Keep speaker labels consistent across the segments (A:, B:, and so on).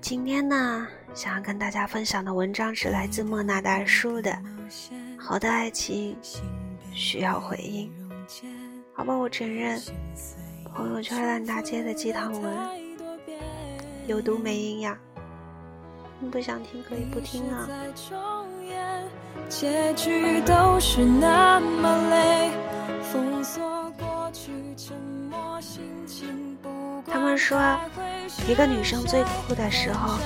A: 今天呢，想要跟大家分享的文章是来自莫那大叔的《好的爱情需要回应》。好吧，我承认，朋友圈烂大街的鸡汤文有毒没营养。你不想听可以不听啊。结局都是那么累，封锁过去他们说，一个女生最酷的时候，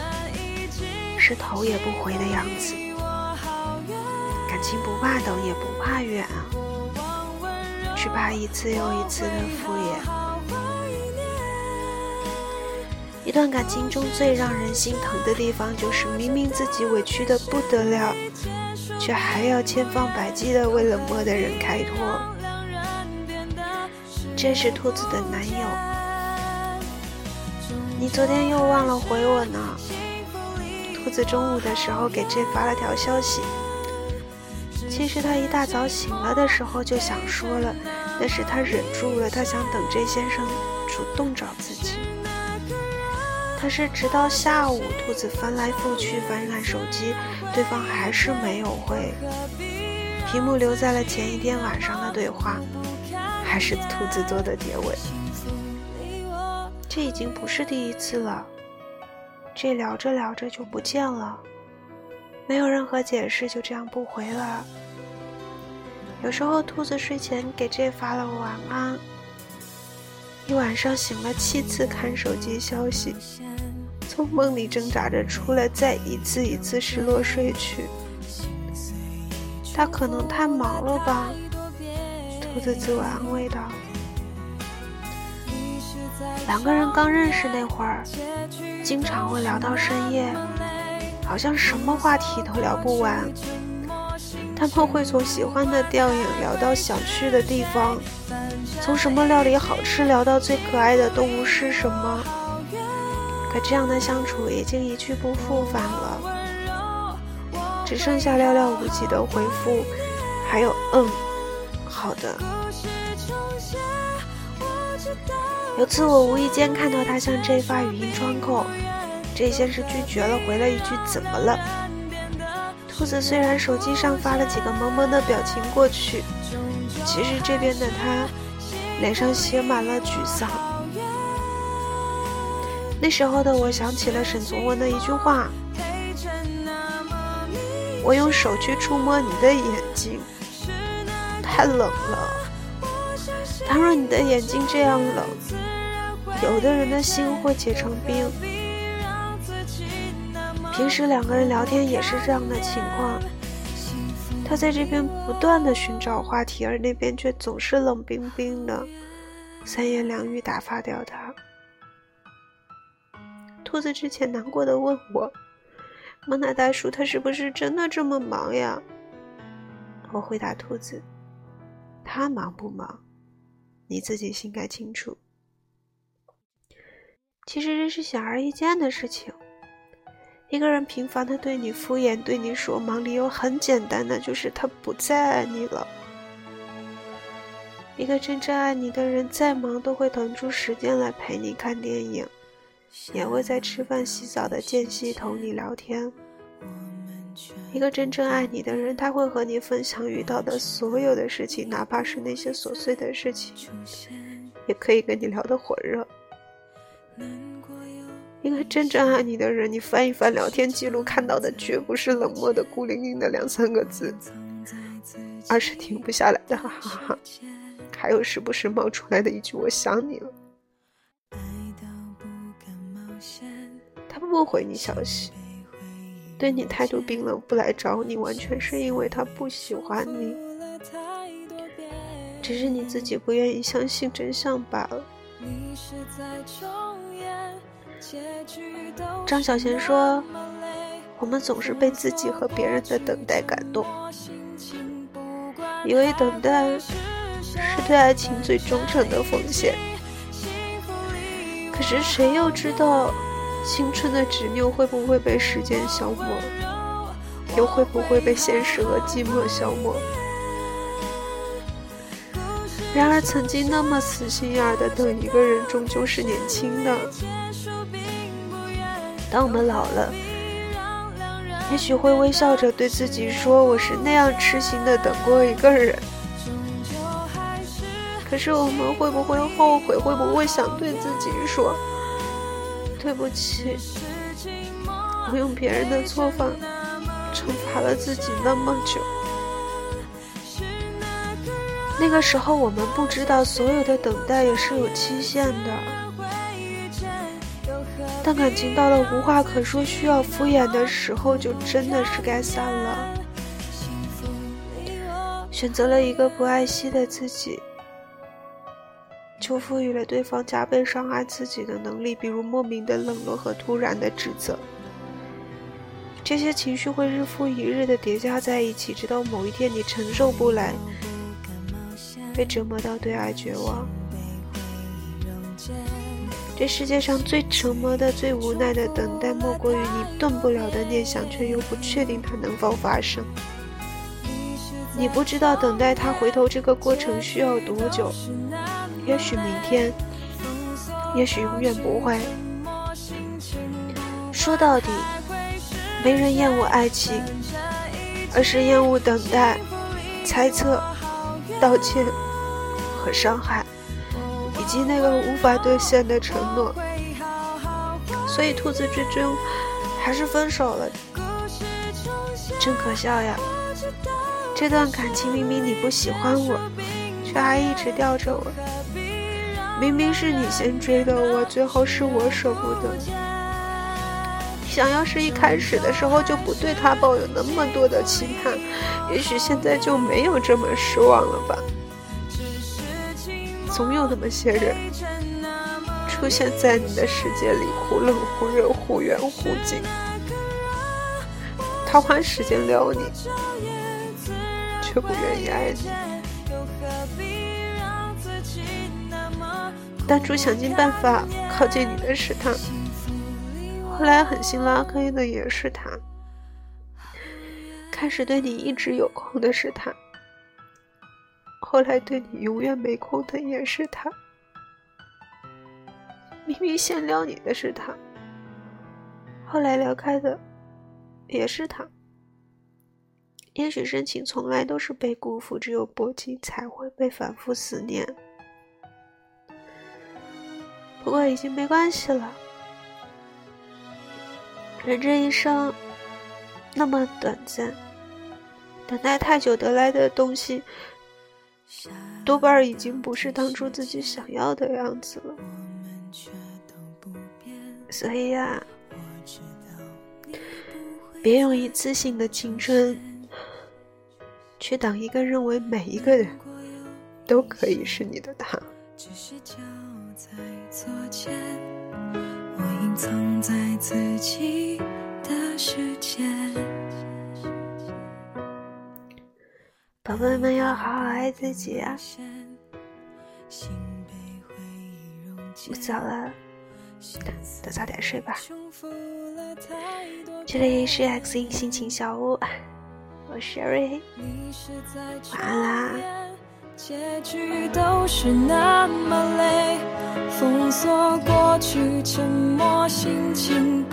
A: 是头也不回的样子，感情不怕等也不怕远啊，只怕一次又一次的敷衍。一段感情中最让人心疼的地方，就是明明自己委屈的不得了，却还要千方百计的为冷漠的人开脱。这是兔子的男友。你昨天又忘了回我呢。兔子中午的时候给 J 发了条消息。其实他一大早醒了的时候就想说了，但是他忍住了，他想等 J 先生主动找自己。可是直到下午，兔子翻来覆去翻看手机，对方还是没有回。屏幕留在了前一天晚上的对话，还是兔子做的结尾。这已经不是第一次了，这聊着聊着就不见了，没有任何解释，就这样不回了。有时候兔子睡前给这发了晚安，一晚上醒了七次看手机消息，从梦里挣扎着出来，再一次一次失落睡去。他可能太忙了吧？兔子自我安慰道。两个人刚认识那会儿，经常会聊到深夜，好像什么话题都聊不完。他们会从喜欢的电影聊到想去的地方，从什么料理好吃聊到最可爱的动物是什么。可这样的相处已经一去不复返了，只剩下寥寥无几的回复，还有嗯，好的。有次我无意间看到他向 J 发语音窗口，J 先是拒绝了，回了一句“怎么了？”兔子虽然手机上发了几个萌萌的表情过去，其实这边的他脸上写满了沮丧。那时候的我想起了沈从文的一句话：“我用手去触摸你的眼睛，太冷了。倘若你的眼睛这样冷。”有的人的心会结成冰。平时两个人聊天也是这样的情况，他在这边不断的寻找话题，而那边却总是冷冰冰的，三言两语打发掉他。兔子之前难过的问我：“莫奈大叔，他是不是真的这么忙呀？”我回答兔子：“他忙不忙，你自己心该清楚。”其实这是显而易见的事情。一个人频繁的对你敷衍，对你说忙，理由很简单的，就是他不再爱你了。一个真正爱你的人，再忙都会腾出时间来陪你看电影，也会在吃饭、洗澡的间隙同你聊天。一个真正爱你的人，他会和你分享遇到的所有的事情，哪怕是那些琐碎的事情，也可以跟你聊得火热。一个真正爱你的人，你翻一翻聊天记录，看到的绝不是冷漠的孤零零的两三个字，而是停不下来的哈哈哈，还有时不时冒出来的一句“我想你了”。他不回你消息，对你态度冰冷，不来找你，完全是因为他不喜欢你。只是你自己不愿意相信真相罢了。张小娴说：“我们总是被自己和别人的等待感动，以为等待是对爱情最忠诚的奉献。可是谁又知道，青春的执拗会不会被时间消磨，又会不会被现实和寂寞消磨？”然而，曾经那么死心眼儿的等一个人，终究是年轻的。当我们老了，也许会微笑着对自己说：“我是那样痴心的等过一个人。”可是，我们会不会后悔？会不会想对自己说：“对不起，我用别人的错犯惩罚了自己那么久？”那个时候，我们不知道所有的等待也是有期限的。当感情到了无话可说、需要敷衍的时候，就真的是该散了。选择了一个不爱惜的自己，就赋予了对方加倍伤害自己的能力，比如莫名的冷落和突然的指责。这些情绪会日复一日的叠加在一起，直到某一天你承受不来。被折磨到对爱绝望，这世界上最折磨的、最无奈的等待，莫过于你动不了的念想，却又不确定它能否发生。你不知道等待他回头这个过程需要多久，也许明天，也许永远不会。说到底，没人厌恶爱情，而是厌恶等待、猜测。道歉和伤害，以及那个无法兑现的承诺，所以兔子最终还是分手了。真可笑呀！这段感情明明你不喜欢我，却还一直吊着我。明明是你先追的我，最后是我舍不得。想要是一开始的时候就不对他抱有那么多的期盼，也许现在就没有这么失望了吧。总有那么些人出现在你的世界里，忽冷忽热，忽远忽近。他花时间撩你，却不愿意爱你。当初想尽办法靠近你的是他。后来狠心拉黑的也是他，开始对你一直有空的是他，后来对你永远没空的也是他。明明先撩你的是他，后来撩开的也是他。也许深情从来都是被辜负，只有薄情才会被反复思念。不过已经没关系了。人这一生那么短暂，等待太久得来的东西，多半已经不是当初自己想要的样子了。所以呀，别用一次性的青春去等一个认为每一个人都可以是你的他。隐藏在自己的世界。宝贝们要好好爱自己啊！不早了，都早点睡吧。这里是 X 音心情小屋，我是 Sherry，晚安啦。结局都是那么累，封锁过去，沉默心情，